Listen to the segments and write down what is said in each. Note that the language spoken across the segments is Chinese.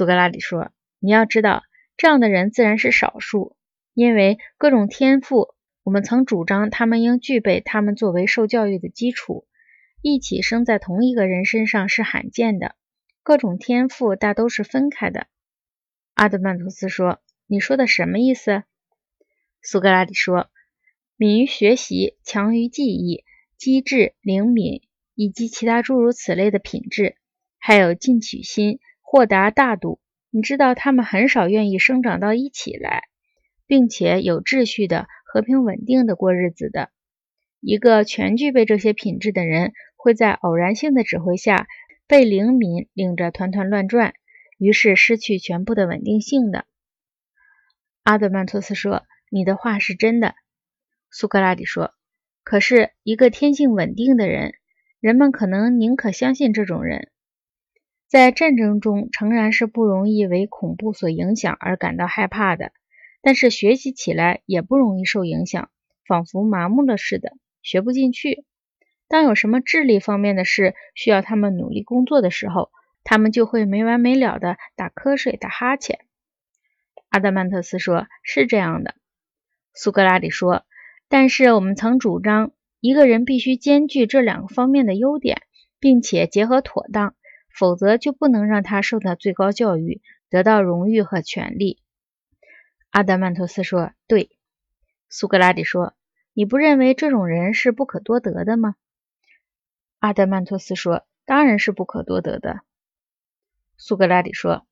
苏格拉底说：“你要知道，这样的人自然是少数，因为各种天赋，我们曾主张他们应具备他们作为受教育的基础。一起生在同一个人身上是罕见的，各种天赋大都是分开的。”阿德曼托斯说：“你说的什么意思？”苏格拉底说：“敏于学习，强于记忆，机智灵敏，以及其他诸如此类的品质，还有进取心。”豁达大度，你知道他们很少愿意生长到一起来，并且有秩序的、和平稳定的过日子的。一个全具备这些品质的人，会在偶然性的指挥下被灵敏领着团团乱转，于是失去全部的稳定性的。阿德曼托斯说：“你的话是真的。”苏格拉底说：“可是，一个天性稳定的人，人们可能宁可相信这种人。”在战争中，诚然是不容易为恐怖所影响而感到害怕的，但是学习起来也不容易受影响，仿佛麻木了似的，学不进去。当有什么智力方面的事需要他们努力工作的时候，他们就会没完没了的打瞌睡、打哈欠。阿德曼特斯说：“是这样的。”苏格拉底说：“但是我们曾主张，一个人必须兼具这两个方面的优点，并且结合妥当。”否则就不能让他受到最高教育，得到荣誉和权利。阿德曼托斯说：“对。”苏格拉底说：“你不认为这种人是不可多得的吗？”阿德曼托斯说：“当然是不可多得的。”苏格拉底说：“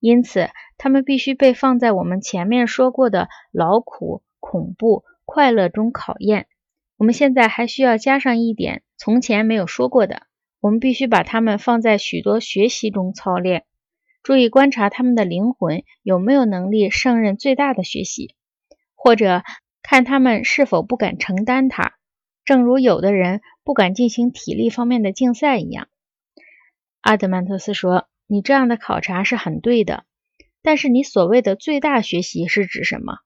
因此，他们必须被放在我们前面说过的劳苦、恐怖、快乐中考验。我们现在还需要加上一点从前没有说过的。”我们必须把他们放在许多学习中操练，注意观察他们的灵魂有没有能力胜任最大的学习，或者看他们是否不敢承担它，正如有的人不敢进行体力方面的竞赛一样。阿德曼特斯说：“你这样的考察是很对的，但是你所谓的最大学习是指什么？”